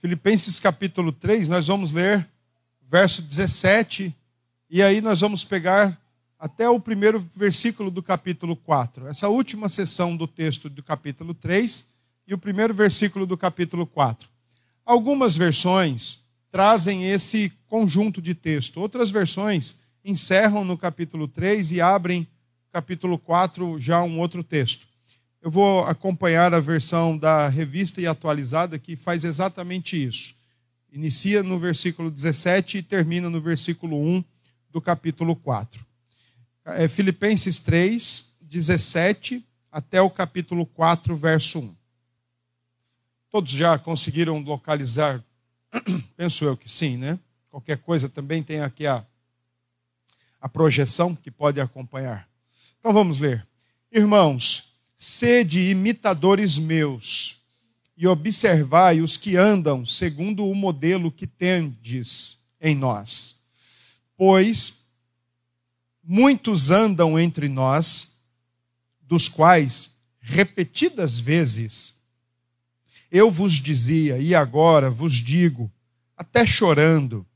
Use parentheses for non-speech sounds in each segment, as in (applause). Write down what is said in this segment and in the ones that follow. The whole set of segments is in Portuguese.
Filipenses capítulo 3, nós vamos ler verso 17, e aí nós vamos pegar até o primeiro versículo do capítulo 4. Essa última sessão do texto do capítulo 3 e o primeiro versículo do capítulo 4. Algumas versões trazem esse conjunto de texto, outras versões encerram no capítulo 3 e abrem capítulo 4 já um outro texto. Eu vou acompanhar a versão da revista e atualizada que faz exatamente isso. Inicia no versículo 17 e termina no versículo 1 do capítulo 4. É Filipenses 3, 17 até o capítulo 4, verso 1. Todos já conseguiram localizar? (clears throat) Penso eu que sim, né? Qualquer coisa também tem aqui a, a projeção que pode acompanhar. Então vamos ler. Irmãos, Sede imitadores meus, e observai os que andam segundo o modelo que tendes em nós. Pois muitos andam entre nós, dos quais, repetidas vezes, eu vos dizia, e agora vos digo, até chorando,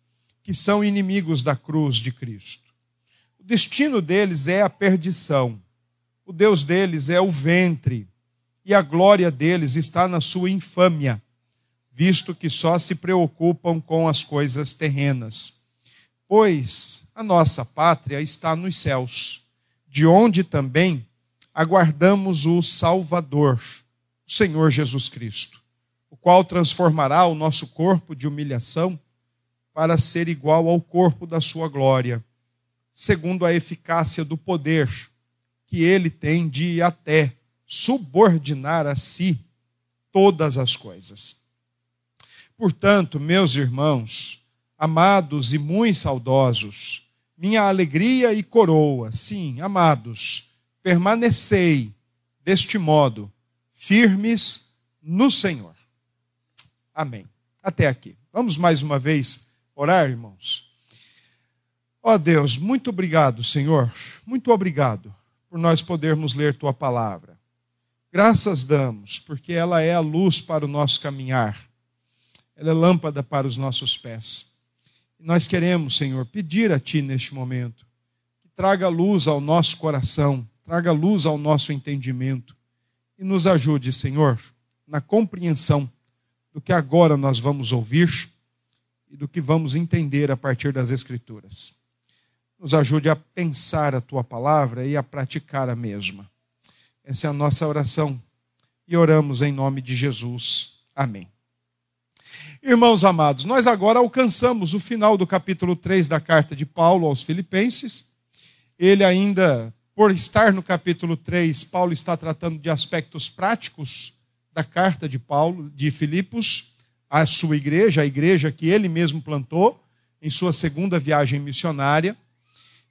que são inimigos da cruz de Cristo. O destino deles é a perdição o Deus deles é o ventre, e a glória deles está na sua infâmia, visto que só se preocupam com as coisas terrenas. Pois a nossa pátria está nos céus, de onde também aguardamos o Salvador, o Senhor Jesus Cristo, o qual transformará o nosso corpo de humilhação para ser igual ao corpo da sua glória, segundo a eficácia do poder que ele tem de até subordinar a si todas as coisas. Portanto, meus irmãos, amados e muito saudosos, minha alegria e coroa, sim, amados, permanecei deste modo, firmes no Senhor. Amém. Até aqui. Vamos mais uma vez orar, irmãos. Ó oh Deus, muito obrigado, Senhor. Muito obrigado por nós podermos ler tua palavra. Graças damos, porque ela é a luz para o nosso caminhar, ela é lâmpada para os nossos pés. E nós queremos, Senhor, pedir a Ti neste momento que traga luz ao nosso coração, traga luz ao nosso entendimento e nos ajude, Senhor, na compreensão do que agora nós vamos ouvir e do que vamos entender a partir das Escrituras nos ajude a pensar a tua palavra e a praticar a mesma. Essa é a nossa oração e oramos em nome de Jesus. Amém. Irmãos amados, nós agora alcançamos o final do capítulo 3 da carta de Paulo aos Filipenses. Ele ainda, por estar no capítulo 3, Paulo está tratando de aspectos práticos da carta de Paulo, de Filipos, à sua igreja, a igreja que ele mesmo plantou em sua segunda viagem missionária.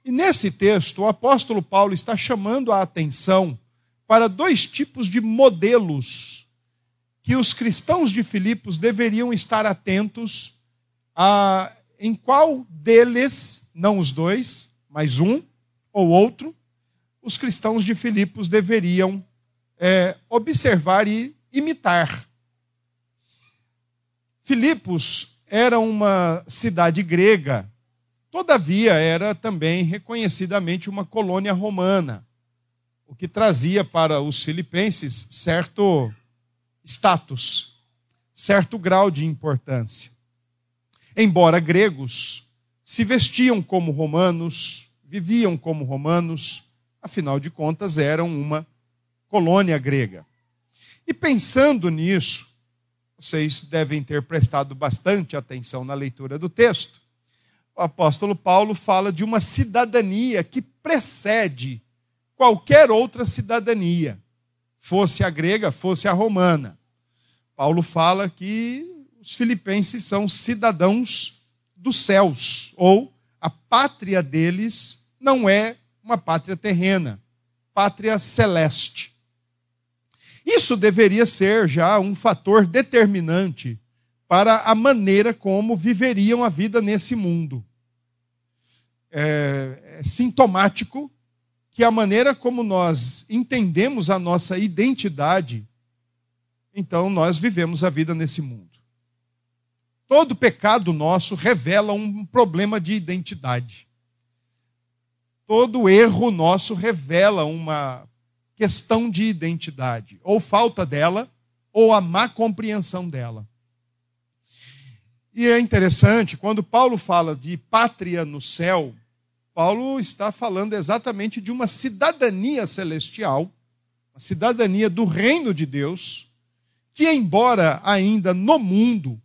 E nesse texto, o apóstolo Paulo está chamando a atenção para dois tipos de modelos que os cristãos de Filipos deveriam estar atentos a em qual deles, não os dois, mas um ou outro, os cristãos de Filipos deveriam é, observar e imitar. Filipos era uma cidade grega Todavia, era também reconhecidamente uma colônia romana, o que trazia para os filipenses certo status, certo grau de importância. Embora gregos, se vestiam como romanos, viviam como romanos, afinal de contas eram uma colônia grega. E pensando nisso, vocês devem ter prestado bastante atenção na leitura do texto apóstolo Paulo fala de uma cidadania que precede qualquer outra cidadania, fosse a grega, fosse a romana. Paulo fala que os filipenses são cidadãos dos céus, ou a pátria deles não é uma pátria terrena, pátria celeste. Isso deveria ser já um fator determinante para a maneira como viveriam a vida nesse mundo é, é sintomático que a maneira como nós entendemos a nossa identidade, então nós vivemos a vida nesse mundo. Todo pecado nosso revela um problema de identidade. Todo erro nosso revela uma questão de identidade, ou falta dela, ou a má compreensão dela. E é interessante, quando Paulo fala de pátria no céu, Paulo está falando exatamente de uma cidadania celestial, a cidadania do reino de Deus, que, embora ainda no mundo,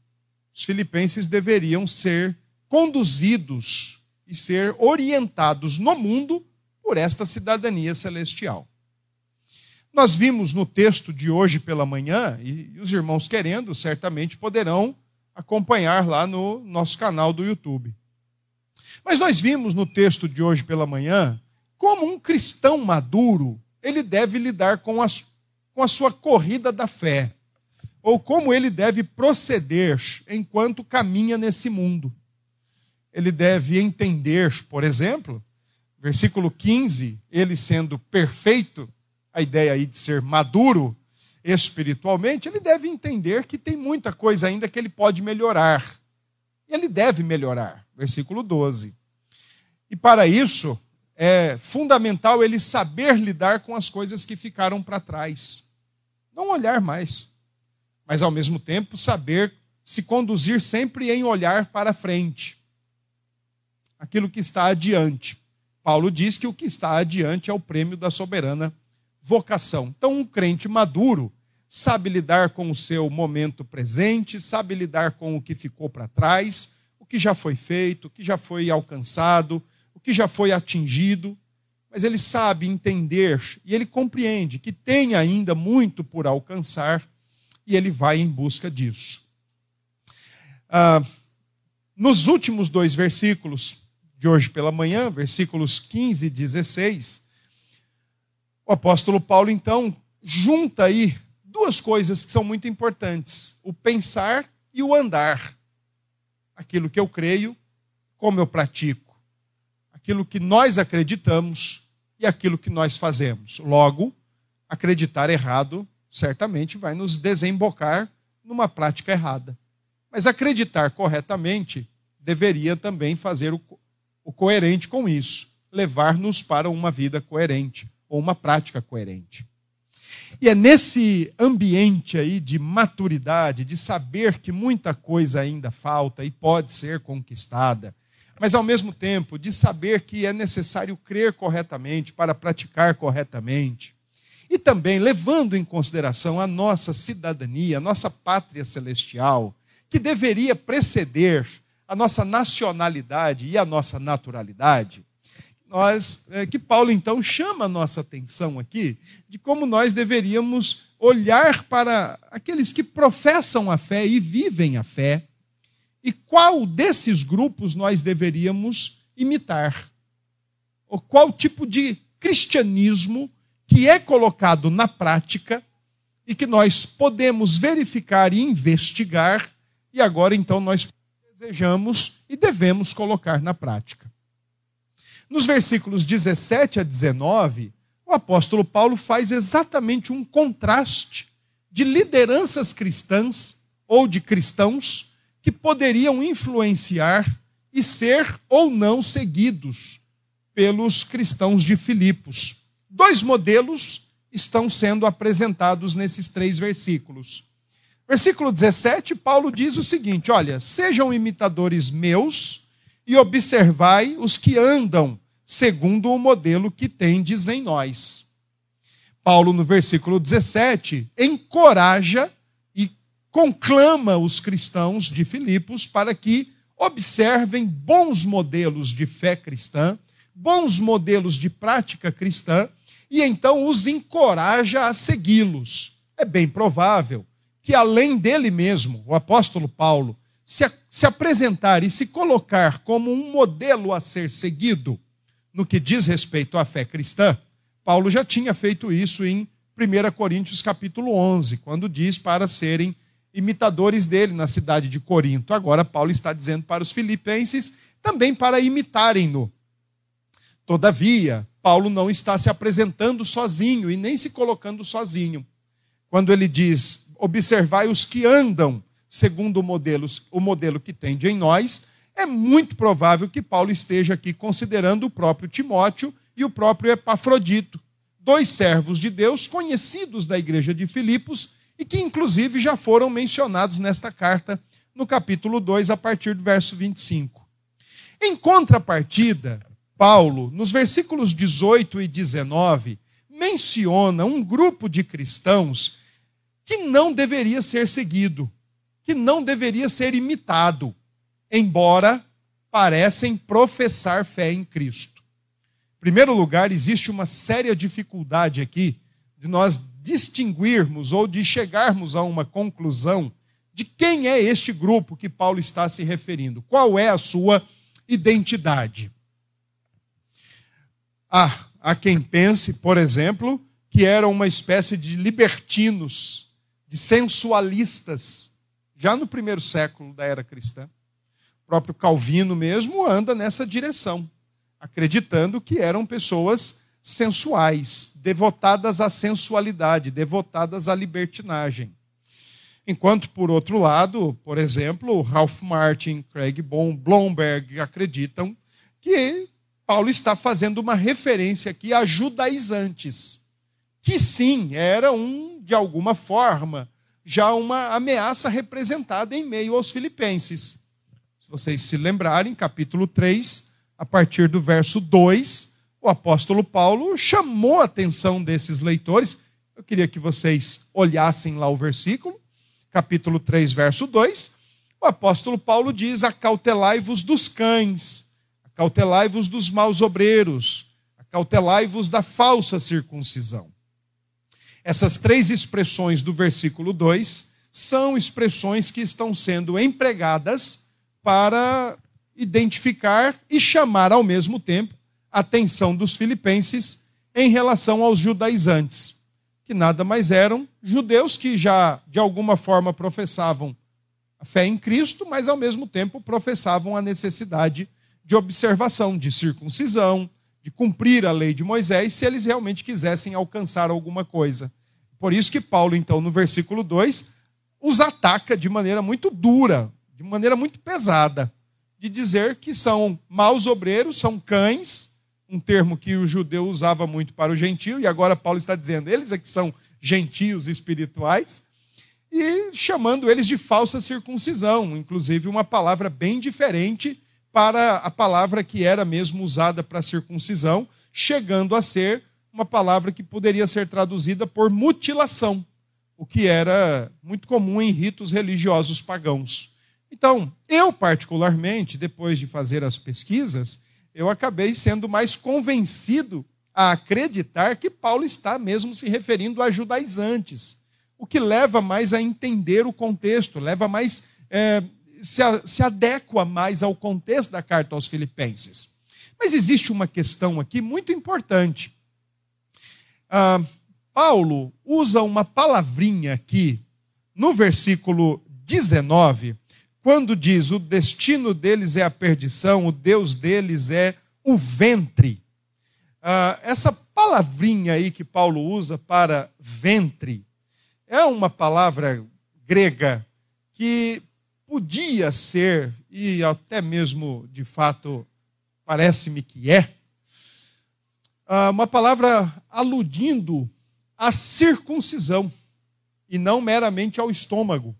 os filipenses deveriam ser conduzidos e ser orientados no mundo por esta cidadania celestial. Nós vimos no texto de hoje pela manhã, e os irmãos querendo, certamente poderão acompanhar lá no nosso canal do YouTube. Mas nós vimos no texto de hoje pela manhã como um cristão maduro ele deve lidar com a, com a sua corrida da fé, ou como ele deve proceder enquanto caminha nesse mundo. Ele deve entender, por exemplo, versículo 15, ele sendo perfeito, a ideia aí de ser maduro espiritualmente, ele deve entender que tem muita coisa ainda que ele pode melhorar. Ele deve melhorar versículo 12. E para isso, é fundamental ele saber lidar com as coisas que ficaram para trás. Não olhar mais, mas ao mesmo tempo saber se conduzir sempre em olhar para frente. Aquilo que está adiante. Paulo diz que o que está adiante é o prêmio da soberana vocação. Então, um crente maduro sabe lidar com o seu momento presente, sabe lidar com o que ficou para trás, que já foi feito, o que já foi alcançado, o que já foi atingido, mas ele sabe entender e ele compreende que tem ainda muito por alcançar e ele vai em busca disso. Ah, nos últimos dois versículos de hoje pela manhã, versículos 15 e 16, o apóstolo Paulo então junta aí duas coisas que são muito importantes: o pensar e o andar aquilo que eu creio, como eu pratico, aquilo que nós acreditamos e aquilo que nós fazemos. Logo, acreditar errado certamente vai nos desembocar numa prática errada. Mas acreditar corretamente deveria também fazer o, coerente com isso, levar-nos para uma vida coerente ou uma prática coerente. E é nesse ambiente aí de maturidade, de saber que muita coisa ainda falta e pode ser conquistada, mas ao mesmo tempo de saber que é necessário crer corretamente para praticar corretamente, e também levando em consideração a nossa cidadania, a nossa pátria celestial, que deveria preceder a nossa nacionalidade e a nossa naturalidade, nós, é, que Paulo então chama a nossa atenção aqui de como nós deveríamos olhar para aqueles que professam a fé e vivem a fé e qual desses grupos nós deveríamos imitar. Ou qual tipo de cristianismo que é colocado na prática e que nós podemos verificar e investigar e agora então nós desejamos e devemos colocar na prática. Nos versículos 17 a 19, o apóstolo Paulo faz exatamente um contraste de lideranças cristãs ou de cristãos que poderiam influenciar e ser ou não seguidos pelos cristãos de Filipos. Dois modelos estão sendo apresentados nesses três versículos. Versículo 17, Paulo diz o seguinte: Olha, sejam imitadores meus e observai os que andam segundo o modelo que tendes em nós. Paulo, no versículo 17, encoraja e conclama os cristãos de Filipos para que observem bons modelos de fé cristã, bons modelos de prática cristã, e então os encoraja a segui-los. É bem provável que, além dele mesmo, o apóstolo Paulo, se, se apresentar e se colocar como um modelo a ser seguido, no que diz respeito à fé cristã, Paulo já tinha feito isso em 1 Coríntios capítulo 11, quando diz para serem imitadores dele na cidade de Corinto. Agora Paulo está dizendo para os filipenses também para imitarem-no. Todavia, Paulo não está se apresentando sozinho e nem se colocando sozinho. Quando ele diz: "Observai os que andam segundo o modelo, o modelo que tende em nós, é muito provável que Paulo esteja aqui considerando o próprio Timóteo e o próprio Epafrodito, dois servos de Deus conhecidos da igreja de Filipos e que, inclusive, já foram mencionados nesta carta, no capítulo 2, a partir do verso 25. Em contrapartida, Paulo, nos versículos 18 e 19, menciona um grupo de cristãos que não deveria ser seguido, que não deveria ser imitado, embora parecem professar fé em Cristo. Em primeiro lugar, existe uma séria dificuldade aqui de nós distinguirmos ou de chegarmos a uma conclusão de quem é este grupo que Paulo está se referindo, qual é a sua identidade. Ah, há quem pense, por exemplo, que eram uma espécie de libertinos, de sensualistas, já no primeiro século da era cristã. Próprio Calvino mesmo anda nessa direção, acreditando que eram pessoas sensuais, devotadas à sensualidade, devotadas à libertinagem. Enquanto, por outro lado, por exemplo, Ralph Martin, Craig Blomberg acreditam que Paulo está fazendo uma referência aqui a judaizantes, que sim, era um, de alguma forma, já uma ameaça representada em meio aos filipenses. Vocês se lembrarem, capítulo 3, a partir do verso 2, o apóstolo Paulo chamou a atenção desses leitores. Eu queria que vocês olhassem lá o versículo, capítulo 3, verso 2. O apóstolo Paulo diz: Acautelai-vos dos cães, acautelai-vos dos maus obreiros, acautelai-vos da falsa circuncisão. Essas três expressões do versículo 2 são expressões que estão sendo empregadas para identificar e chamar ao mesmo tempo atenção dos filipenses em relação aos judaizantes, que nada mais eram judeus que já de alguma forma professavam a fé em Cristo, mas ao mesmo tempo professavam a necessidade de observação, de circuncisão, de cumprir a lei de Moisés, se eles realmente quisessem alcançar alguma coisa. Por isso que Paulo, então, no versículo 2, os ataca de maneira muito dura, de maneira muito pesada, de dizer que são maus obreiros, são cães, um termo que o judeu usava muito para o gentio, e agora Paulo está dizendo, eles é que são gentios espirituais, e chamando eles de falsa circuncisão, inclusive uma palavra bem diferente para a palavra que era mesmo usada para circuncisão, chegando a ser uma palavra que poderia ser traduzida por mutilação, o que era muito comum em ritos religiosos pagãos. Então, eu particularmente, depois de fazer as pesquisas, eu acabei sendo mais convencido a acreditar que Paulo está mesmo se referindo a judaizantes, o que leva mais a entender o contexto, leva mais é, se, a, se adequa mais ao contexto da carta aos Filipenses. Mas existe uma questão aqui muito importante. Ah, Paulo usa uma palavrinha aqui no versículo 19 quando diz o destino deles é a perdição, o Deus deles é o ventre. Ah, essa palavrinha aí que Paulo usa para ventre é uma palavra grega que podia ser, e até mesmo de fato parece-me que é, ah, uma palavra aludindo à circuncisão e não meramente ao estômago.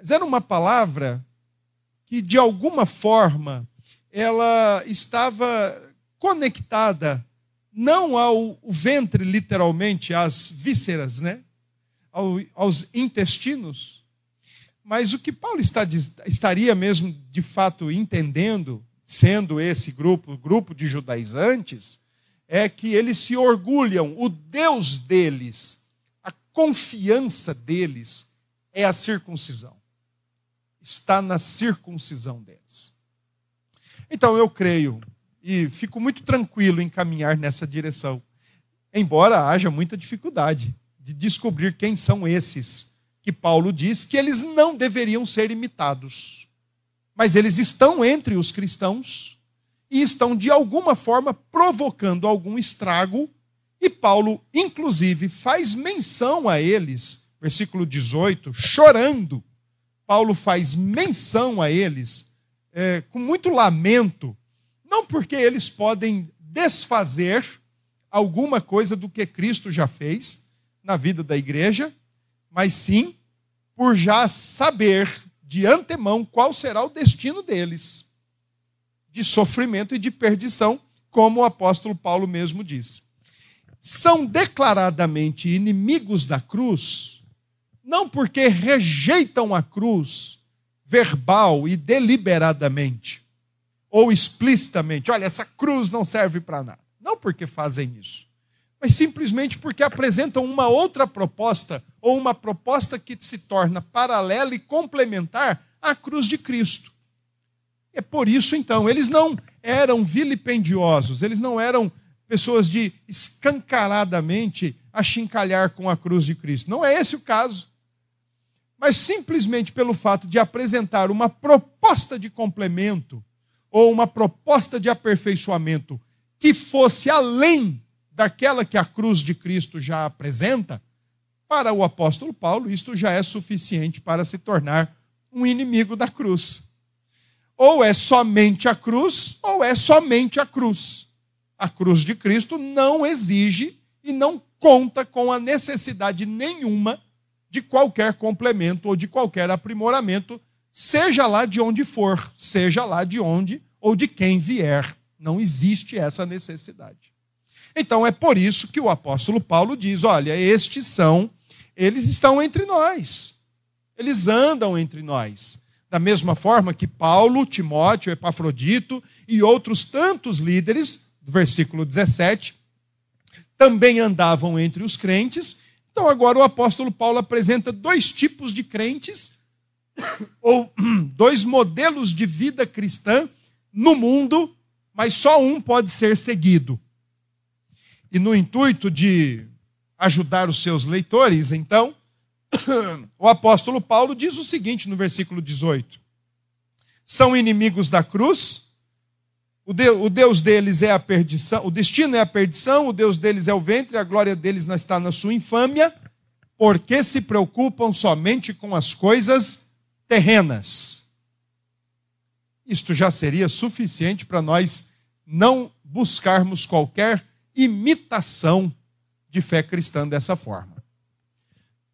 Mas era uma palavra que, de alguma forma, ela estava conectada não ao ventre, literalmente, às vísceras, né? Ao, aos intestinos, mas o que Paulo está, estaria mesmo de fato entendendo, sendo esse grupo, o grupo de judaizantes, é que eles se orgulham, o Deus deles, a confiança deles é a circuncisão está na circuncisão deles. Então eu creio e fico muito tranquilo em caminhar nessa direção, embora haja muita dificuldade de descobrir quem são esses que Paulo diz que eles não deveriam ser imitados. Mas eles estão entre os cristãos e estão de alguma forma provocando algum estrago, e Paulo, inclusive, faz menção a eles versículo 18, chorando, Paulo faz menção a eles é, com muito lamento, não porque eles podem desfazer alguma coisa do que Cristo já fez na vida da igreja, mas sim por já saber de antemão qual será o destino deles de sofrimento e de perdição, como o apóstolo Paulo mesmo diz. São declaradamente inimigos da cruz, não porque rejeitam a cruz verbal e deliberadamente, ou explicitamente, olha, essa cruz não serve para nada. Não porque fazem isso, mas simplesmente porque apresentam uma outra proposta, ou uma proposta que se torna paralela e complementar à cruz de Cristo. É por isso, então, eles não eram vilipendiosos, eles não eram pessoas de escancaradamente achincalhar com a cruz de Cristo. Não é esse o caso. Mas simplesmente pelo fato de apresentar uma proposta de complemento ou uma proposta de aperfeiçoamento que fosse além daquela que a cruz de Cristo já apresenta, para o apóstolo Paulo, isto já é suficiente para se tornar um inimigo da cruz. Ou é somente a cruz, ou é somente a cruz. A cruz de Cristo não exige e não conta com a necessidade nenhuma de qualquer complemento ou de qualquer aprimoramento, seja lá de onde for, seja lá de onde ou de quem vier. Não existe essa necessidade. Então é por isso que o apóstolo Paulo diz: olha, estes são, eles estão entre nós, eles andam entre nós. Da mesma forma que Paulo, Timóteo, Epafrodito e outros tantos líderes, versículo 17, também andavam entre os crentes. Então agora o apóstolo Paulo apresenta dois tipos de crentes, (coughs) ou (coughs) dois modelos de vida cristã no mundo, mas só um pode ser seguido. E no intuito de ajudar os seus leitores, então, (coughs) o apóstolo Paulo diz o seguinte no versículo 18: São inimigos da cruz, o Deus deles é a perdição, o destino é a perdição, o Deus deles é o ventre, a glória deles está na sua infâmia, porque se preocupam somente com as coisas terrenas. Isto já seria suficiente para nós não buscarmos qualquer imitação de fé cristã dessa forma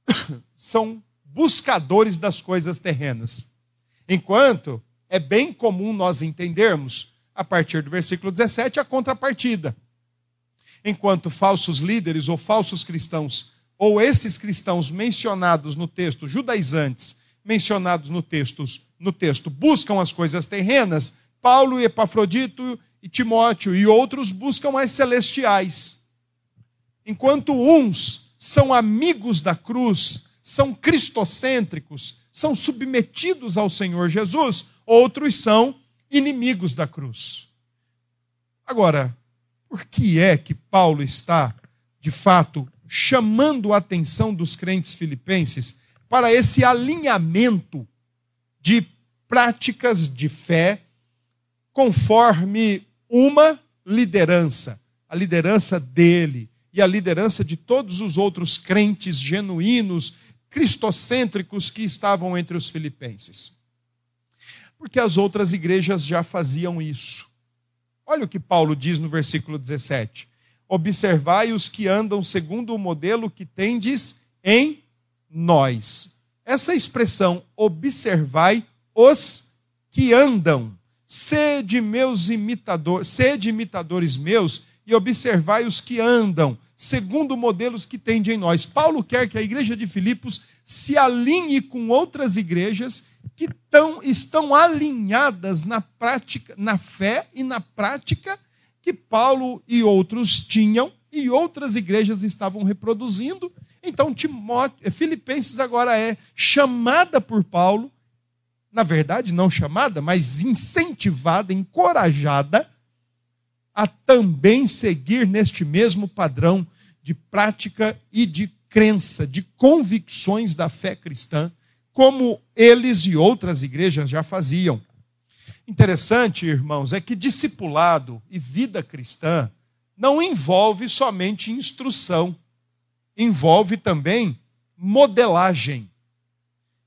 (coughs) são buscadores das coisas terrenas. Enquanto é bem comum nós entendermos, a partir do versículo 17, a contrapartida. Enquanto falsos líderes ou falsos cristãos, ou esses cristãos mencionados no texto, judaizantes, mencionados no texto, no texto, buscam as coisas terrenas, Paulo e Epafrodito e Timóteo e outros buscam as celestiais. Enquanto uns são amigos da cruz, são cristocêntricos, são submetidos ao Senhor Jesus, outros são inimigos da cruz. Agora, por que é que Paulo está, de fato, chamando a atenção dos crentes filipenses para esse alinhamento de práticas de fé conforme uma liderança, a liderança dele e a liderança de todos os outros crentes genuínos cristocêntricos que estavam entre os filipenses. Porque as outras igrejas já faziam isso. Olha o que Paulo diz no versículo 17: Observai os que andam segundo o modelo que tendes em nós. Essa expressão, observai os que andam, sede meus imitadores, sede imitadores meus e observai os que andam, segundo modelos que tende em nós. Paulo quer que a igreja de Filipos se alinhe com outras igrejas que tão, estão alinhadas na prática, na fé e na prática que Paulo e outros tinham e outras igrejas estavam reproduzindo. Então, Timóteo, Filipenses agora é chamada por Paulo, na verdade, não chamada, mas incentivada, encorajada a também seguir neste mesmo padrão de prática e de crença, de convicções da fé cristã, como eles e outras igrejas já faziam. Interessante, irmãos, é que discipulado e vida cristã não envolve somente instrução, envolve também modelagem.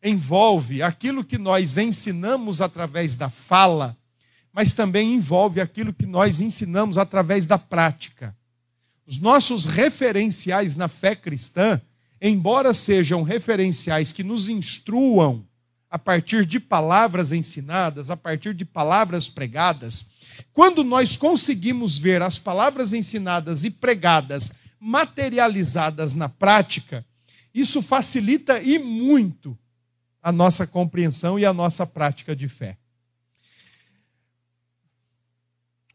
Envolve aquilo que nós ensinamos através da fala, mas também envolve aquilo que nós ensinamos através da prática. Os nossos referenciais na fé cristã, embora sejam referenciais que nos instruam a partir de palavras ensinadas, a partir de palavras pregadas, quando nós conseguimos ver as palavras ensinadas e pregadas materializadas na prática, isso facilita e muito a nossa compreensão e a nossa prática de fé.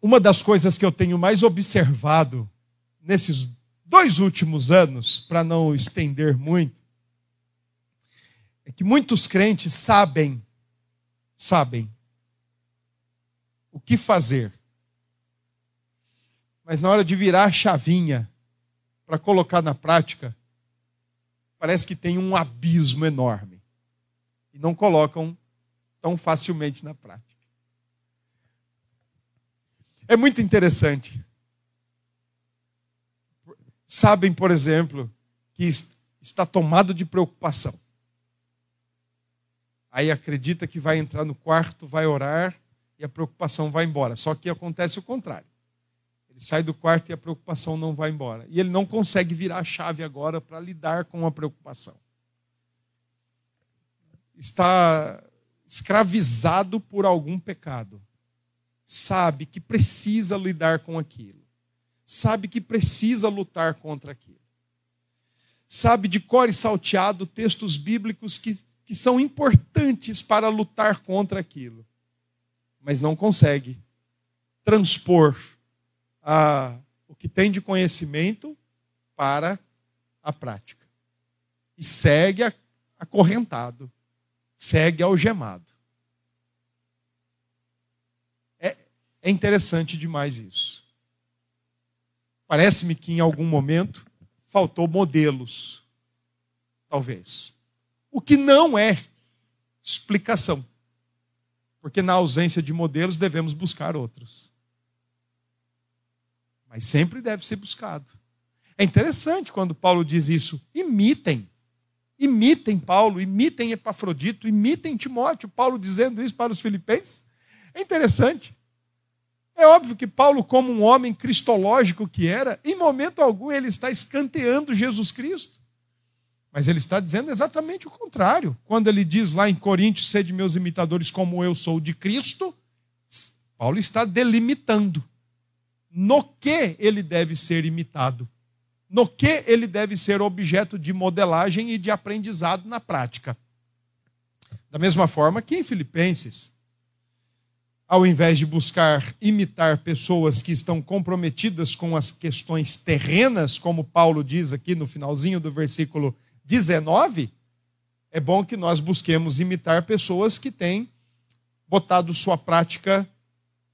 Uma das coisas que eu tenho mais observado nesses dois últimos anos, para não estender muito, é que muitos crentes sabem, sabem o que fazer. Mas na hora de virar a chavinha para colocar na prática, parece que tem um abismo enorme. E não colocam tão facilmente na prática. É muito interessante. Sabem, por exemplo, que está tomado de preocupação. Aí acredita que vai entrar no quarto, vai orar e a preocupação vai embora. Só que acontece o contrário. Ele sai do quarto e a preocupação não vai embora. E ele não consegue virar a chave agora para lidar com a preocupação. Está escravizado por algum pecado. Sabe que precisa lidar com aquilo. Sabe que precisa lutar contra aquilo. Sabe de cor e salteado textos bíblicos que, que são importantes para lutar contra aquilo mas não consegue transpor a, o que tem de conhecimento para a prática. E segue acorrentado, segue algemado. É, é interessante demais isso. Parece-me que em algum momento faltou modelos, talvez. O que não é explicação porque na ausência de modelos devemos buscar outros. Mas sempre deve ser buscado. É interessante quando Paulo diz isso. Imitem. Imitem Paulo, imitem Epafrodito, imitem Timóteo. Paulo dizendo isso para os filipenses. É interessante. É óbvio que Paulo, como um homem cristológico que era, em momento algum ele está escanteando Jesus Cristo. Mas ele está dizendo exatamente o contrário. Quando ele diz lá em Coríntios, sede meus imitadores como eu sou de Cristo, Paulo está delimitando no que ele deve ser imitado, no que ele deve ser objeto de modelagem e de aprendizado na prática. Da mesma forma que em Filipenses, ao invés de buscar imitar pessoas que estão comprometidas com as questões terrenas, como Paulo diz aqui no finalzinho do versículo 19, é bom que nós busquemos imitar pessoas que têm botado sua prática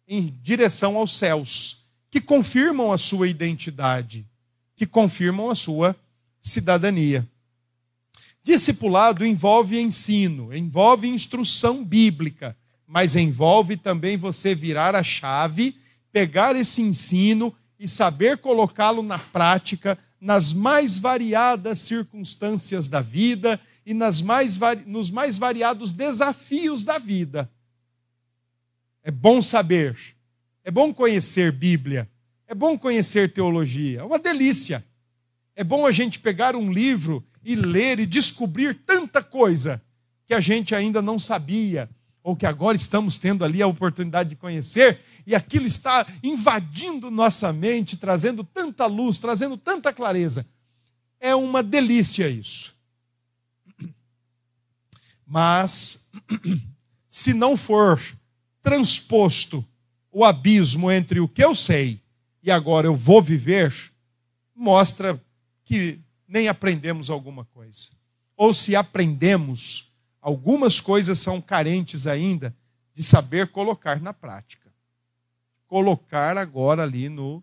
em direção aos céus, que confirmam a sua identidade, que confirmam a sua cidadania. Discipulado envolve ensino, envolve instrução bíblica, mas envolve também você virar a chave, pegar esse ensino e saber colocá-lo na prática nas mais variadas circunstâncias da vida e nas mais, nos mais variados desafios da vida. É bom saber, é bom conhecer Bíblia, é bom conhecer teologia, é uma delícia. É bom a gente pegar um livro e ler e descobrir tanta coisa que a gente ainda não sabia, ou que agora estamos tendo ali a oportunidade de conhecer, e aquilo está invadindo nossa mente, trazendo tanta luz, trazendo tanta clareza. É uma delícia isso. Mas, (clears throat) se não for transposto o abismo entre o que eu sei e agora eu vou viver, mostra que nem aprendemos alguma coisa. Ou se aprendemos, algumas coisas são carentes ainda de saber colocar na prática colocar agora ali no,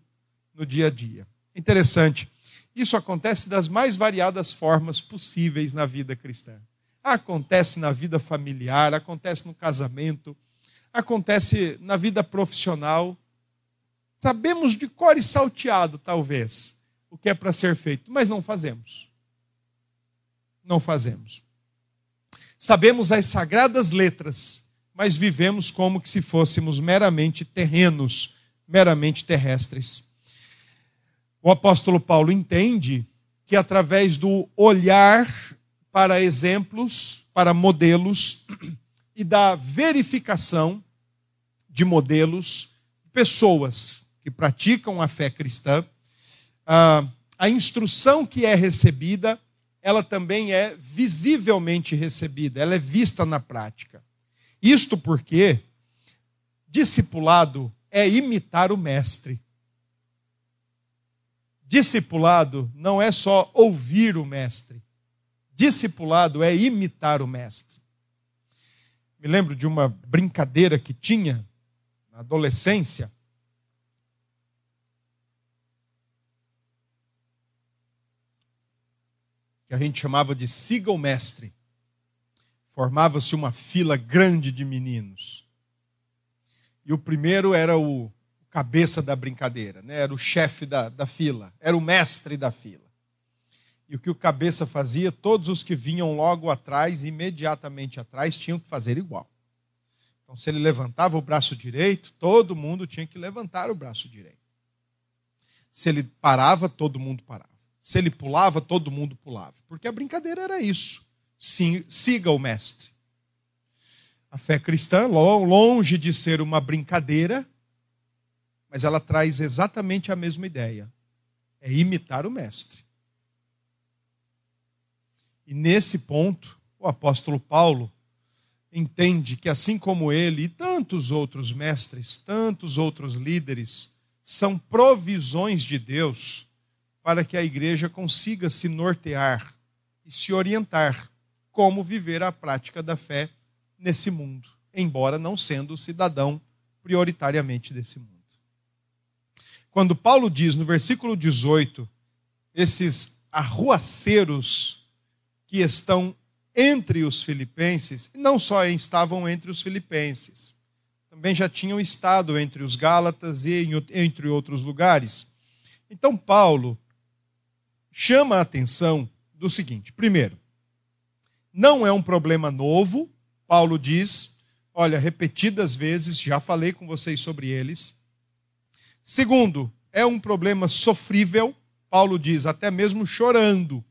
no dia a dia. Interessante. Isso acontece das mais variadas formas possíveis na vida cristã. Acontece na vida familiar, acontece no casamento, acontece na vida profissional. Sabemos de cor e salteado, talvez, o que é para ser feito, mas não fazemos. não fazemos. Sabemos as sagradas letras, mas vivemos como que se fôssemos meramente terrenos, meramente terrestres. O apóstolo Paulo entende que através do olhar para exemplos, para modelos e da verificação de modelos, pessoas que praticam a fé cristã, a instrução que é recebida, ela também é visivelmente recebida, ela é vista na prática. Isto porque discipulado é imitar o mestre. Discipulado não é só ouvir o mestre. Discipulado é imitar o mestre. Me lembro de uma brincadeira que tinha na adolescência. Que a gente chamava de siga o mestre. Formava-se uma fila grande de meninos. E o primeiro era o cabeça da brincadeira, né? era o chefe da, da fila, era o mestre da fila. E o que o cabeça fazia, todos os que vinham logo atrás, imediatamente atrás, tinham que fazer igual. Então, se ele levantava o braço direito, todo mundo tinha que levantar o braço direito. Se ele parava, todo mundo parava. Se ele pulava, todo mundo pulava. Porque a brincadeira era isso. Sim, siga o mestre. A fé cristã, longe de ser uma brincadeira, mas ela traz exatamente a mesma ideia: é imitar o Mestre. E nesse ponto, o apóstolo Paulo entende que, assim como ele e tantos outros mestres, tantos outros líderes, são provisões de Deus para que a igreja consiga se nortear e se orientar como viver a prática da fé nesse mundo, embora não sendo cidadão prioritariamente desse mundo. Quando Paulo diz no versículo 18, esses arruaceiros que estão entre os filipenses, não só estavam entre os filipenses, também já tinham estado entre os Gálatas e entre outros lugares. Então, Paulo chama a atenção do seguinte: primeiro, não é um problema novo, Paulo diz, olha, repetidas vezes, já falei com vocês sobre eles, Segundo, é um problema sofrível, Paulo diz, até mesmo chorando.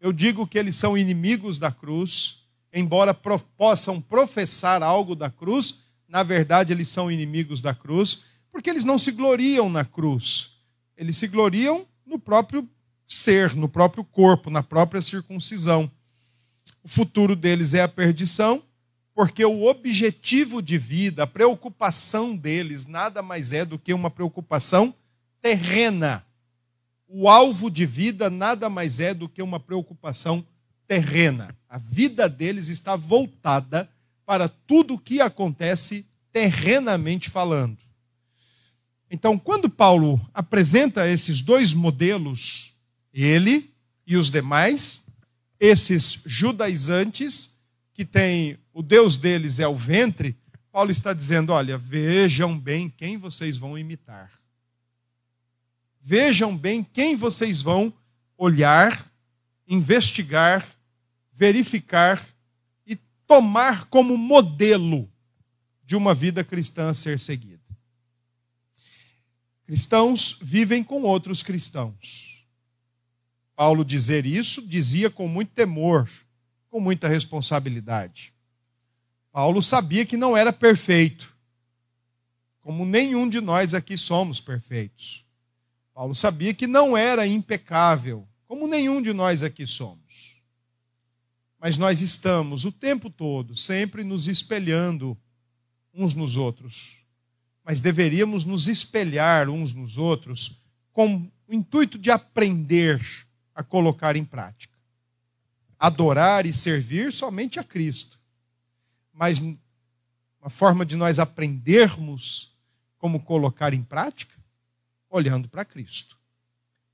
Eu digo que eles são inimigos da cruz, embora possam professar algo da cruz, na verdade eles são inimigos da cruz, porque eles não se gloriam na cruz. Eles se gloriam no próprio ser, no próprio corpo, na própria circuncisão. O futuro deles é a perdição, porque o objetivo de vida, a preocupação deles, nada mais é do que uma preocupação terrena. O alvo de vida nada mais é do que uma preocupação terrena. A vida deles está voltada para tudo o que acontece terrenamente falando. Então, quando Paulo apresenta esses dois modelos, ele e os demais, esses judaizantes que têm o Deus deles é o ventre, Paulo está dizendo: olha, vejam bem quem vocês vão imitar. Vejam bem quem vocês vão olhar, investigar, verificar e tomar como modelo de uma vida cristã a ser seguida. Cristãos vivem com outros cristãos. Paulo dizer isso dizia com muito temor, com muita responsabilidade. Paulo sabia que não era perfeito, como nenhum de nós aqui somos perfeitos. Paulo sabia que não era impecável, como nenhum de nós aqui somos. Mas nós estamos o tempo todo sempre nos espelhando uns nos outros. Mas deveríamos nos espelhar uns nos outros com o intuito de aprender a colocar em prática. Adorar e servir somente a Cristo mas uma forma de nós aprendermos como colocar em prática, olhando para Cristo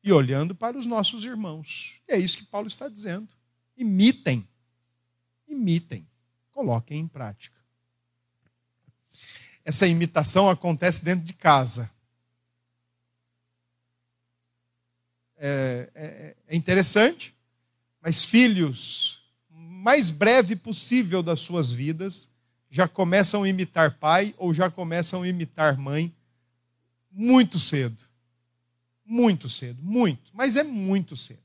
e olhando para os nossos irmãos. E é isso que Paulo está dizendo. Imitem, imitem, coloquem em prática. Essa imitação acontece dentro de casa. É, é, é interessante, mas filhos mais breve possível das suas vidas, já começam a imitar pai ou já começam a imitar mãe muito cedo. Muito cedo, muito, mas é muito cedo.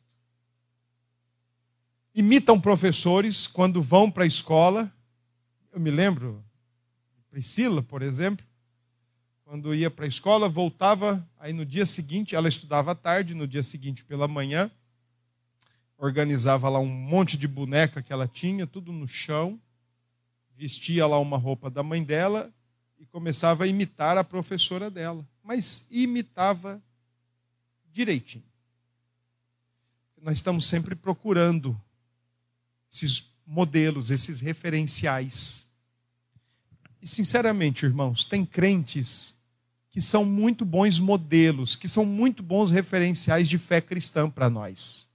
Imitam professores quando vão para a escola. Eu me lembro, Priscila, por exemplo, quando ia para a escola, voltava, aí no dia seguinte, ela estudava à tarde, no dia seguinte pela manhã, organizava lá um monte de boneca que ela tinha, tudo no chão, vestia lá uma roupa da mãe dela e começava a imitar a professora dela, mas imitava direitinho. Nós estamos sempre procurando esses modelos, esses referenciais. E, sinceramente, irmãos, tem crentes que são muito bons modelos, que são muito bons referenciais de fé cristã para nós.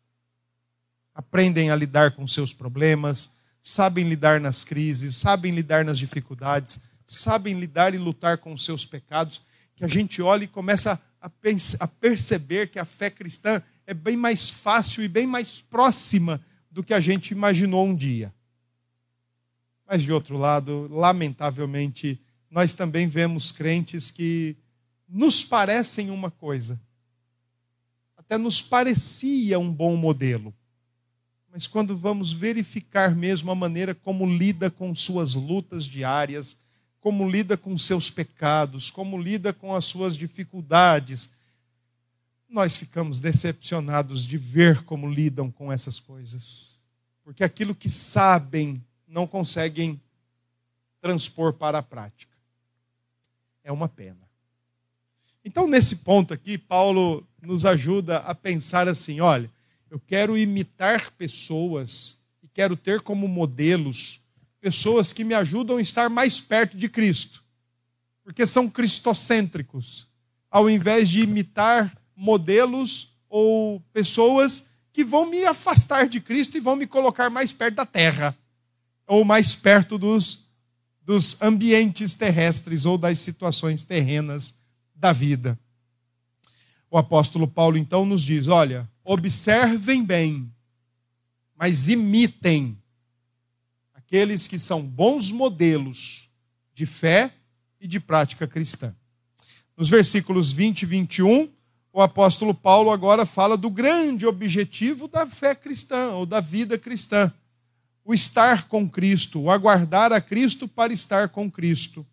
Aprendem a lidar com seus problemas, sabem lidar nas crises, sabem lidar nas dificuldades, sabem lidar e lutar com os seus pecados, que a gente olha e começa a, a perceber que a fé cristã é bem mais fácil e bem mais próxima do que a gente imaginou um dia. Mas, de outro lado, lamentavelmente, nós também vemos crentes que nos parecem uma coisa, até nos parecia um bom modelo, mas quando vamos verificar mesmo a maneira como lida com suas lutas diárias, como lida com seus pecados, como lida com as suas dificuldades, nós ficamos decepcionados de ver como lidam com essas coisas. Porque aquilo que sabem não conseguem transpor para a prática. É uma pena. Então, nesse ponto aqui, Paulo nos ajuda a pensar assim: olha, eu quero imitar pessoas e quero ter como modelos pessoas que me ajudam a estar mais perto de Cristo, porque são cristocêntricos, ao invés de imitar modelos ou pessoas que vão me afastar de Cristo e vão me colocar mais perto da terra, ou mais perto dos, dos ambientes terrestres ou das situações terrenas da vida. O apóstolo Paulo então nos diz: olha, observem bem, mas imitem aqueles que são bons modelos de fé e de prática cristã. Nos versículos 20 e 21, o apóstolo Paulo agora fala do grande objetivo da fé cristã ou da vida cristã: o estar com Cristo, o aguardar a Cristo para estar com Cristo.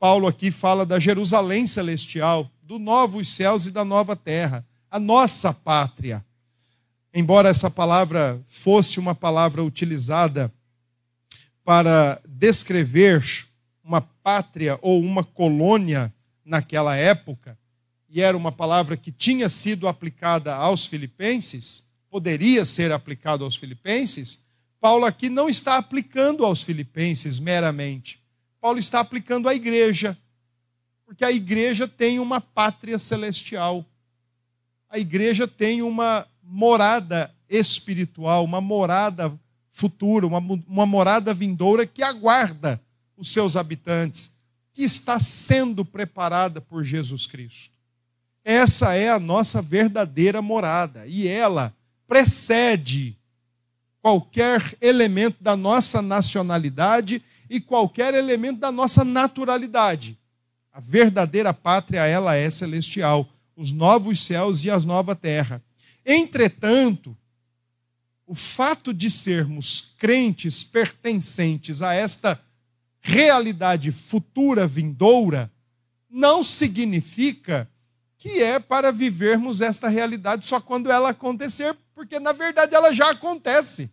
Paulo aqui fala da Jerusalém celestial, do novos céus e da nova terra, a nossa pátria. Embora essa palavra fosse uma palavra utilizada para descrever uma pátria ou uma colônia naquela época, e era uma palavra que tinha sido aplicada aos filipenses, poderia ser aplicado aos filipenses, Paulo aqui não está aplicando aos filipenses meramente. Paulo está aplicando à igreja, porque a igreja tem uma pátria celestial. A igreja tem uma morada espiritual, uma morada futura, uma, uma morada vindoura que aguarda os seus habitantes, que está sendo preparada por Jesus Cristo. Essa é a nossa verdadeira morada e ela precede qualquer elemento da nossa nacionalidade e qualquer elemento da nossa naturalidade. A verdadeira pátria, ela é celestial, os novos céus e as nova terra. Entretanto, o fato de sermos crentes pertencentes a esta realidade futura vindoura não significa que é para vivermos esta realidade só quando ela acontecer, porque na verdade ela já acontece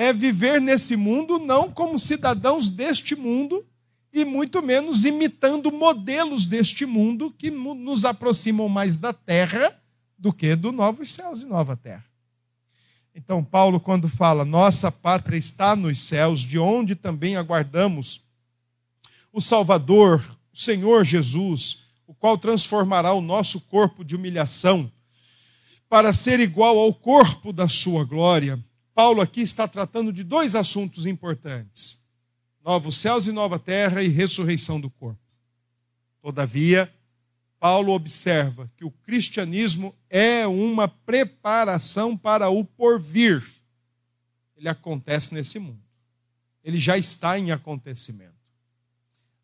é viver nesse mundo não como cidadãos deste mundo e muito menos imitando modelos deste mundo que nos aproximam mais da terra do que do novos céus e nova terra. Então, Paulo, quando fala, nossa pátria está nos céus, de onde também aguardamos o Salvador, o Senhor Jesus, o qual transformará o nosso corpo de humilhação para ser igual ao corpo da sua glória Paulo aqui está tratando de dois assuntos importantes: novos céus e nova terra e ressurreição do corpo. Todavia, Paulo observa que o cristianismo é uma preparação para o porvir. ele acontece nesse mundo. Ele já está em acontecimento.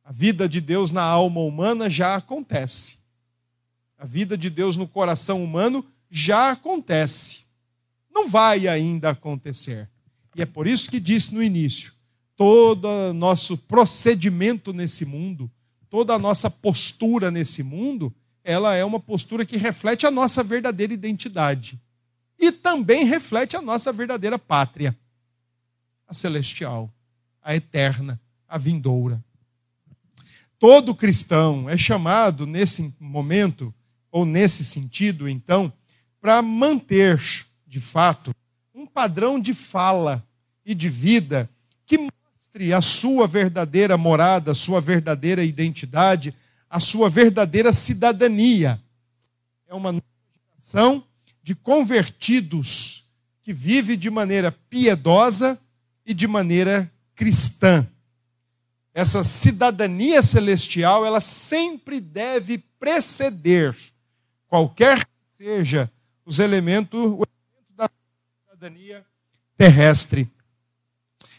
A vida de Deus na alma humana já acontece. A vida de Deus no coração humano já acontece. Não vai ainda acontecer. E é por isso que disse no início: todo nosso procedimento nesse mundo, toda a nossa postura nesse mundo, ela é uma postura que reflete a nossa verdadeira identidade e também reflete a nossa verdadeira pátria, a celestial, a eterna, a vindoura. Todo cristão é chamado nesse momento, ou nesse sentido, então, para manter, de fato, um padrão de fala e de vida que mostre a sua verdadeira morada, a sua verdadeira identidade, a sua verdadeira cidadania. É uma geração de convertidos que vive de maneira piedosa e de maneira cristã. Essa cidadania celestial, ela sempre deve preceder qualquer que seja os elementos, o cidadania terrestre.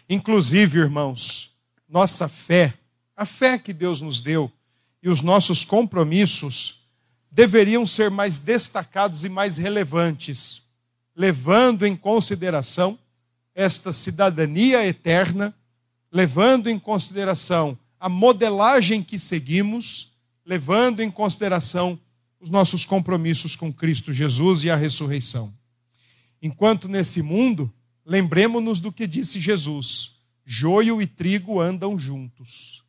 Inclusive, irmãos, nossa fé, a fé que Deus nos deu e os nossos compromissos deveriam ser mais destacados e mais relevantes, levando em consideração esta cidadania eterna, levando em consideração a modelagem que seguimos, levando em consideração os nossos compromissos com Cristo Jesus e a ressurreição. Enquanto nesse mundo Lembremos-nos do que disse Jesus: joio e trigo andam juntos.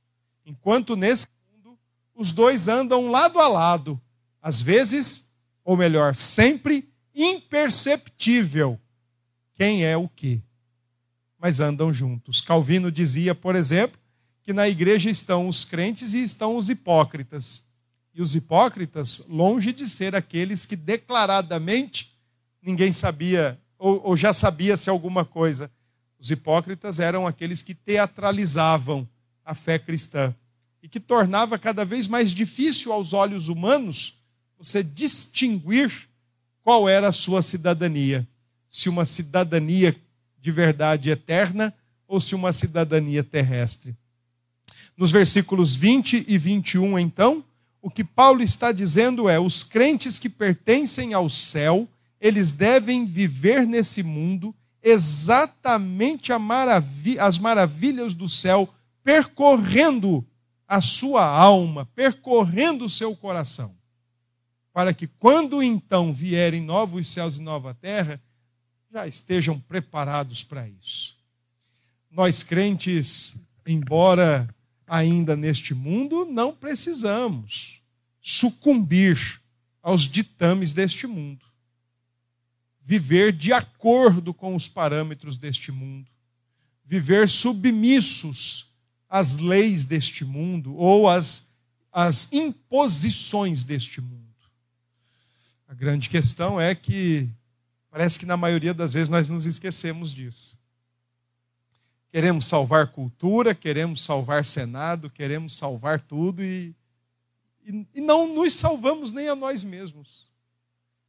Enquanto nesse mundo os dois andam lado a lado, às vezes, ou melhor, sempre imperceptível quem é o que, mas andam juntos. Calvino dizia, por exemplo, que na igreja estão os crentes e estão os hipócritas. E os hipócritas, longe de ser aqueles que declaradamente ninguém sabia ou, ou já sabia-se alguma coisa. Os hipócritas eram aqueles que teatralizavam a fé cristã e que tornava cada vez mais difícil aos olhos humanos você distinguir qual era a sua cidadania. Se uma cidadania de verdade eterna ou se uma cidadania terrestre. Nos versículos 20 e 21, então, o que Paulo está dizendo é: os crentes que pertencem ao céu eles devem viver nesse mundo exatamente as maravilhas do céu, percorrendo a sua alma, percorrendo o seu coração, para que quando então vierem novos céus e nova terra, já estejam preparados para isso. Nós crentes, embora ainda neste mundo, não precisamos sucumbir aos ditames deste mundo viver de acordo com os parâmetros deste mundo, viver submissos às leis deste mundo ou às, às imposições deste mundo. A grande questão é que parece que na maioria das vezes nós nos esquecemos disso. Queremos salvar cultura, queremos salvar Senado, queremos salvar tudo e, e, e não nos salvamos nem a nós mesmos.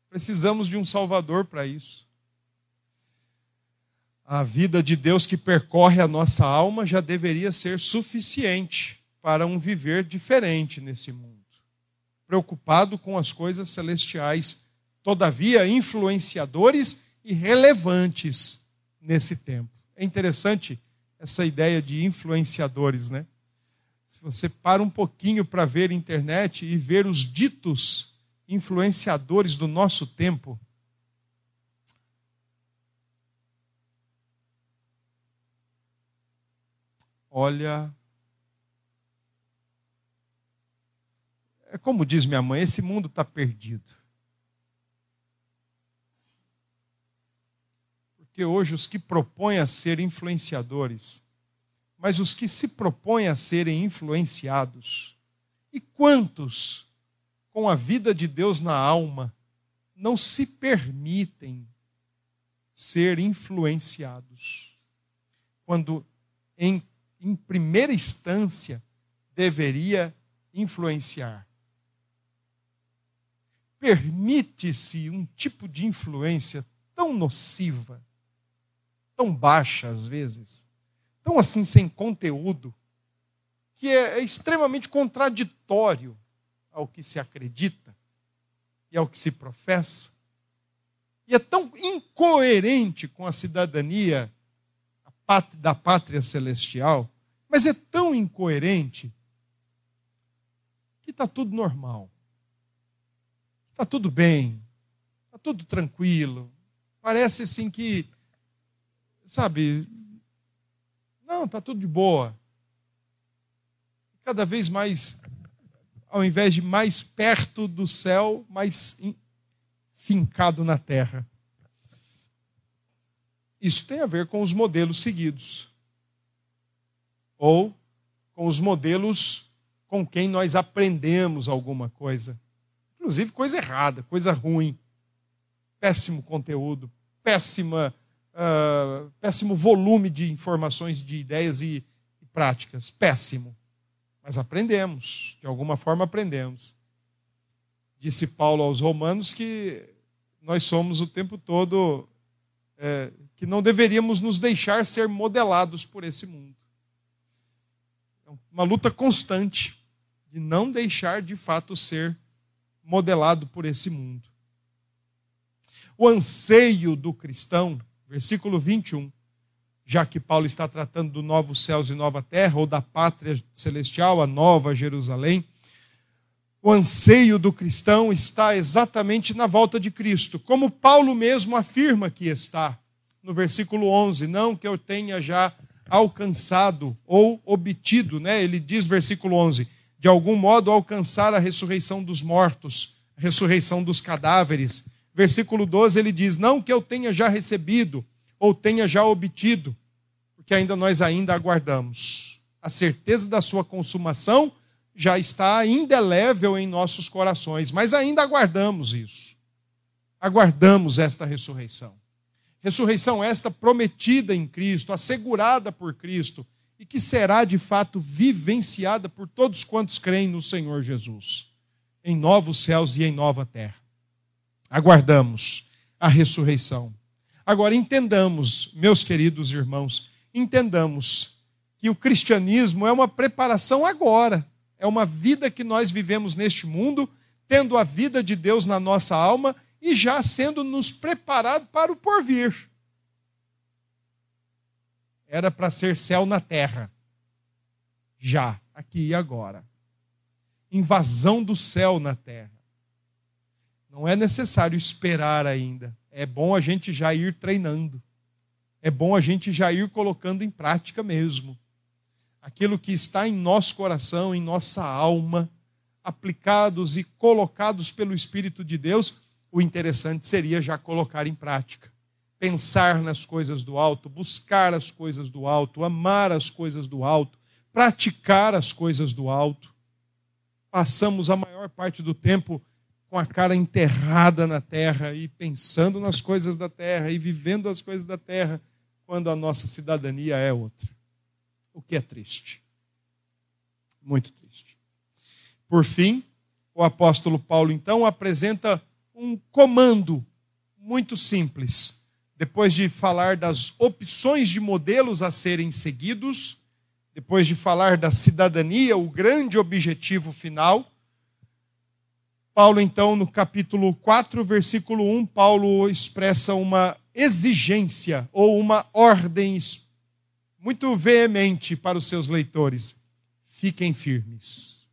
Precisamos de um Salvador para isso. A vida de Deus que percorre a nossa alma já deveria ser suficiente para um viver diferente nesse mundo. Preocupado com as coisas celestiais, todavia influenciadores e relevantes nesse tempo. É interessante essa ideia de influenciadores, né? Se você para um pouquinho para ver a internet e ver os ditos influenciadores do nosso tempo. Olha, é como diz minha mãe, esse mundo está perdido. Porque hoje os que propõem a ser influenciadores, mas os que se propõem a serem influenciados, e quantos com a vida de Deus na alma, não se permitem ser influenciados. Quando, em, em primeira instância, deveria influenciar. Permite-se um tipo de influência tão nociva, tão baixa às vezes, tão assim sem conteúdo, que é, é extremamente contraditório ao que se acredita e ao que se professa. E é tão incoerente com a cidadania da pátria celestial, mas é tão incoerente que está tudo normal. Está tudo bem, está tudo tranquilo. Parece assim que, sabe, não, está tudo de boa. Cada vez mais, ao invés de mais perto do céu, mais fincado na terra. Isso tem a ver com os modelos seguidos. Ou com os modelos com quem nós aprendemos alguma coisa. Inclusive coisa errada, coisa ruim. Péssimo conteúdo, péssima, uh, péssimo volume de informações, de ideias e, e práticas. Péssimo. Mas aprendemos, de alguma forma aprendemos. Disse Paulo aos Romanos que nós somos o tempo todo, é, que não deveríamos nos deixar ser modelados por esse mundo. É uma luta constante de não deixar de fato ser modelado por esse mundo. O anseio do cristão, versículo 21, já que Paulo está tratando do novos céus e nova terra, ou da pátria celestial, a nova Jerusalém, o anseio do cristão está exatamente na volta de Cristo, como Paulo mesmo afirma que está, no versículo 11: Não que eu tenha já alcançado ou obtido, né? Ele diz, versículo 11: de algum modo alcançar a ressurreição dos mortos, a ressurreição dos cadáveres. Versículo 12 ele diz: Não que eu tenha já recebido ou tenha já obtido, porque ainda nós ainda aguardamos. A certeza da sua consumação já está indelével em nossos corações, mas ainda aguardamos isso. Aguardamos esta ressurreição. Ressurreição esta prometida em Cristo, assegurada por Cristo, e que será de fato vivenciada por todos quantos creem no Senhor Jesus, em novos céus e em nova terra. Aguardamos a ressurreição. Agora entendamos, meus queridos irmãos, entendamos que o cristianismo é uma preparação agora, é uma vida que nós vivemos neste mundo, tendo a vida de Deus na nossa alma e já sendo nos preparado para o porvir era para ser céu na terra. Já, aqui e agora. Invasão do céu na terra. Não é necessário esperar ainda. É bom a gente já ir treinando. É bom a gente já ir colocando em prática mesmo. Aquilo que está em nosso coração, em nossa alma, aplicados e colocados pelo Espírito de Deus, o interessante seria já colocar em prática pensar nas coisas do alto, buscar as coisas do alto, amar as coisas do alto, praticar as coisas do alto. Passamos a maior parte do tempo com a cara enterrada na terra e pensando nas coisas da terra e vivendo as coisas da terra, quando a nossa cidadania é outra. O que é triste. Muito triste. Por fim, o apóstolo Paulo então apresenta um comando muito simples depois de falar das opções de modelos a serem seguidos, depois de falar da cidadania, o grande objetivo final, Paulo, então, no capítulo 4, versículo 1, Paulo expressa uma exigência ou uma ordem muito veemente para os seus leitores: fiquem firmes.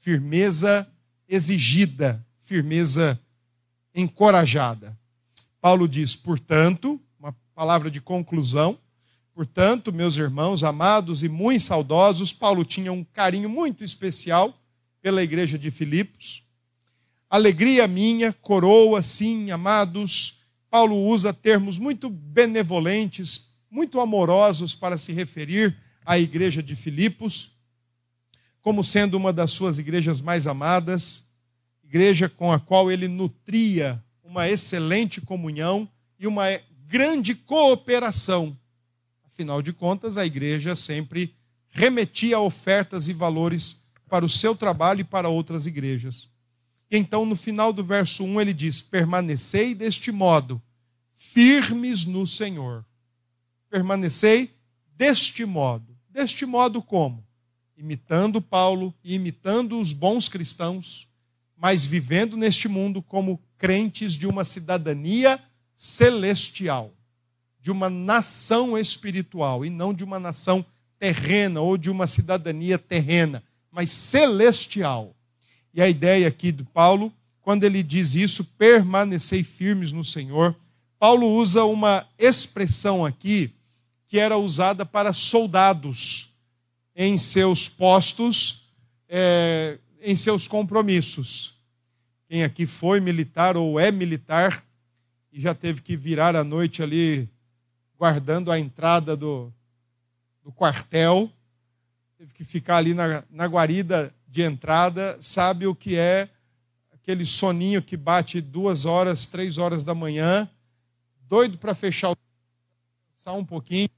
Firmeza exigida, firmeza encorajada. Paulo diz, portanto, uma palavra de conclusão, portanto, meus irmãos amados e muito saudosos, Paulo tinha um carinho muito especial pela igreja de Filipos. Alegria minha, coroa, sim, amados. Paulo usa termos muito benevolentes, muito amorosos para se referir à igreja de Filipos, como sendo uma das suas igrejas mais amadas, igreja com a qual ele nutria uma excelente comunhão e uma grande cooperação. Afinal de contas, a igreja sempre remetia ofertas e valores para o seu trabalho e para outras igrejas. E então, no final do verso 1, ele diz: Permanecei deste modo, firmes no Senhor. Permanecei deste modo. Deste modo como? Imitando Paulo imitando os bons cristãos, mas vivendo neste mundo como crentes de uma cidadania celestial, de uma nação espiritual e não de uma nação terrena ou de uma cidadania terrena, mas celestial. E a ideia aqui do Paulo, quando ele diz isso, permanecei firmes no Senhor, Paulo usa uma expressão aqui que era usada para soldados em seus postos, é, em seus compromissos. Quem aqui foi militar ou é militar e já teve que virar a noite ali guardando a entrada do, do quartel, teve que ficar ali na, na guarida de entrada, sabe o que é aquele soninho que bate duas horas, três horas da manhã, doido para fechar o só um pouquinho.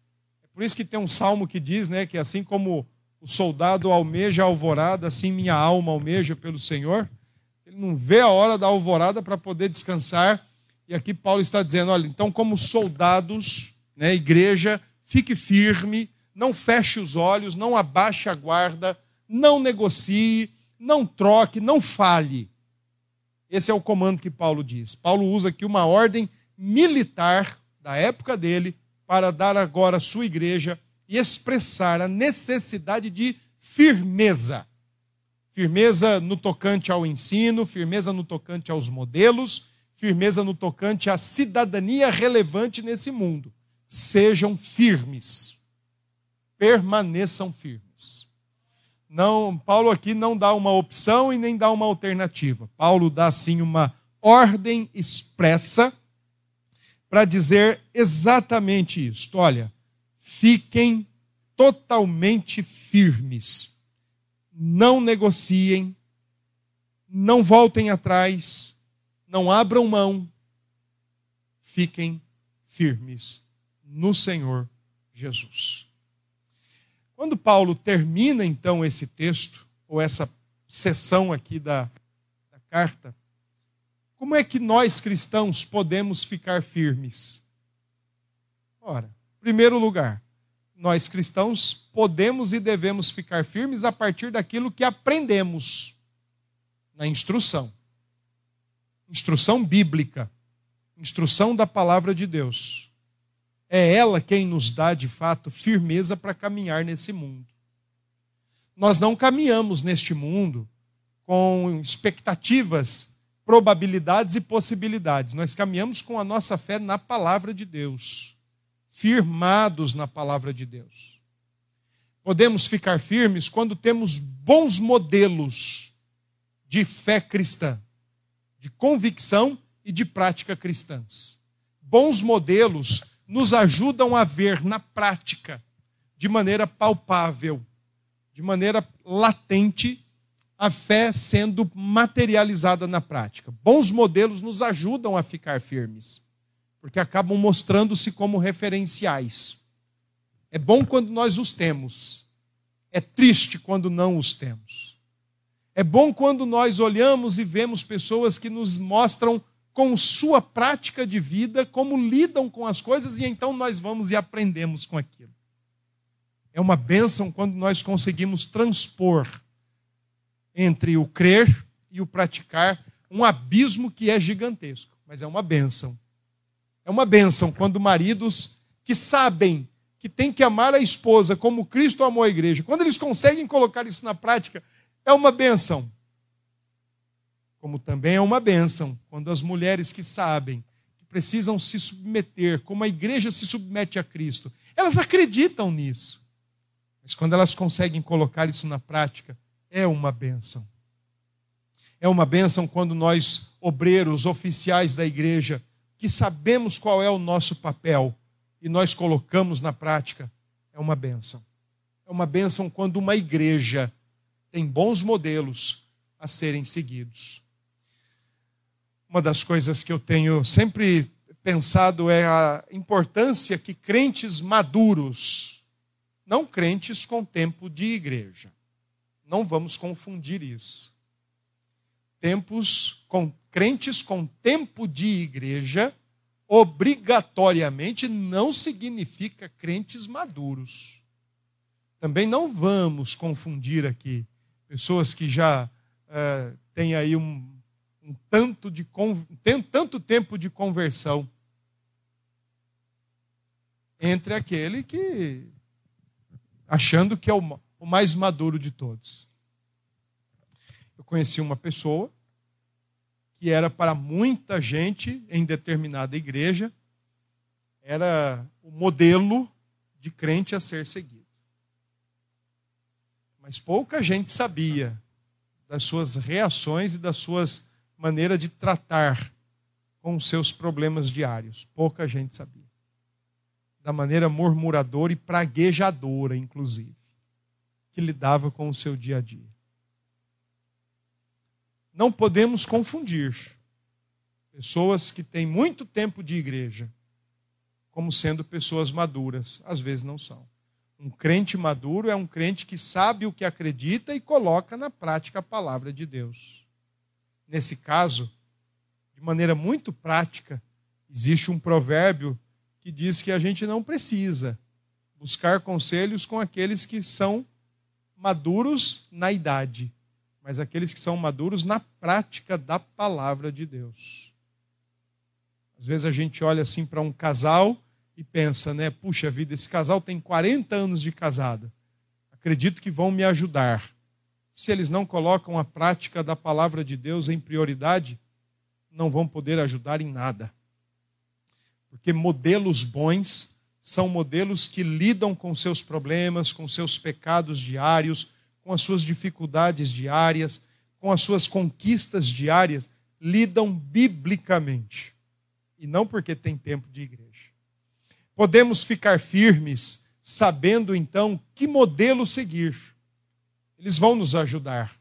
É por isso que tem um salmo que diz, né, que assim como o soldado almeja a alvorada, assim minha alma almeja pelo Senhor. Ele não vê a hora da alvorada para poder descansar e aqui Paulo está dizendo: olha, então, como soldados, né, igreja, fique firme, não feche os olhos, não abaixe a guarda, não negocie, não troque, não fale. Esse é o comando que Paulo diz. Paulo usa aqui uma ordem militar da época dele para dar agora à sua igreja e expressar a necessidade de firmeza. Firmeza no tocante ao ensino, firmeza no tocante aos modelos, firmeza no tocante à cidadania relevante nesse mundo. Sejam firmes. Permaneçam firmes. Não, Paulo aqui não dá uma opção e nem dá uma alternativa. Paulo dá sim uma ordem expressa para dizer exatamente isto. Olha, fiquem totalmente firmes. Não negociem, não voltem atrás, não abram mão, fiquem firmes no Senhor Jesus. Quando Paulo termina então esse texto, ou essa sessão aqui da, da carta, como é que nós cristãos podemos ficar firmes? Ora, primeiro lugar, nós cristãos podemos e devemos ficar firmes a partir daquilo que aprendemos na instrução instrução bíblica, instrução da palavra de Deus. É ela quem nos dá, de fato, firmeza para caminhar nesse mundo. Nós não caminhamos neste mundo com expectativas, probabilidades e possibilidades. Nós caminhamos com a nossa fé na palavra de Deus, firmados na palavra de Deus. Podemos ficar firmes quando temos bons modelos de fé cristã de convicção e de prática cristãs. Bons modelos nos ajudam a ver na prática, de maneira palpável, de maneira latente, a fé sendo materializada na prática. Bons modelos nos ajudam a ficar firmes, porque acabam mostrando-se como referenciais. É bom quando nós os temos, é triste quando não os temos. É bom quando nós olhamos e vemos pessoas que nos mostram com sua prática de vida como lidam com as coisas e então nós vamos e aprendemos com aquilo. É uma bênção quando nós conseguimos transpor entre o crer e o praticar um abismo que é gigantesco, mas é uma bênção. É uma bênção quando maridos que sabem que têm que amar a esposa como Cristo amou a igreja, quando eles conseguem colocar isso na prática, é uma benção. Como também é uma benção quando as mulheres que sabem que precisam se submeter, como a igreja se submete a Cristo, elas acreditam nisso. Mas quando elas conseguem colocar isso na prática, é uma benção. É uma benção quando nós, obreiros, oficiais da igreja, que sabemos qual é o nosso papel e nós colocamos na prática, é uma benção. É uma benção quando uma igreja tem bons modelos a serem seguidos. Uma das coisas que eu tenho sempre pensado é a importância que crentes maduros, não crentes com tempo de igreja, não vamos confundir isso. Tempos com crentes com tempo de igreja obrigatoriamente não significa crentes maduros. Também não vamos confundir aqui pessoas que já é, têm aí um, um tanto de tem tanto tempo de conversão entre aquele que achando que é o, o mais maduro de todos. Eu conheci uma pessoa que era para muita gente em determinada igreja, era o modelo de crente a ser seguido. Mas pouca gente sabia das suas reações e das suas maneiras de tratar com os seus problemas diários. Pouca gente sabia. Da maneira murmuradora e praguejadora, inclusive, que lidava com o seu dia a dia não podemos confundir pessoas que têm muito tempo de igreja como sendo pessoas maduras. Às vezes não são. Um crente maduro é um crente que sabe o que acredita e coloca na prática a palavra de Deus. Nesse caso, de maneira muito prática, existe um provérbio que diz que a gente não precisa buscar conselhos com aqueles que são maduros na idade mas aqueles que são maduros na prática da palavra de Deus. Às vezes a gente olha assim para um casal e pensa, né? Puxa vida, esse casal tem 40 anos de casado. Acredito que vão me ajudar. Se eles não colocam a prática da palavra de Deus em prioridade, não vão poder ajudar em nada. Porque modelos bons são modelos que lidam com seus problemas, com seus pecados diários, com as suas dificuldades diárias, com as suas conquistas diárias, lidam biblicamente. E não porque tem tempo de igreja. Podemos ficar firmes, sabendo então que modelo seguir. Eles vão nos ajudar.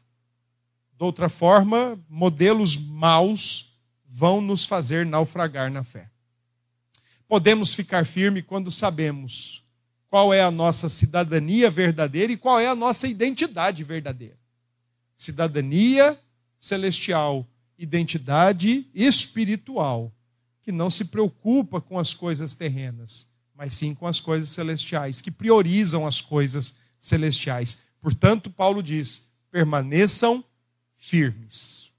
De outra forma, modelos maus vão nos fazer naufragar na fé. Podemos ficar firme quando sabemos qual é a nossa cidadania verdadeira e qual é a nossa identidade verdadeira. Cidadania celestial, identidade espiritual, que não se preocupa com as coisas terrenas, mas sim com as coisas celestiais, que priorizam as coisas celestiais. Portanto, Paulo diz: permaneçam firmes,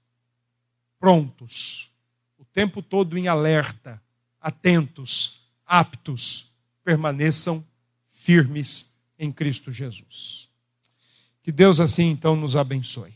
prontos, o tempo todo em alerta, atentos, aptos, permaneçam firmes em Cristo Jesus. Que Deus assim então nos abençoe.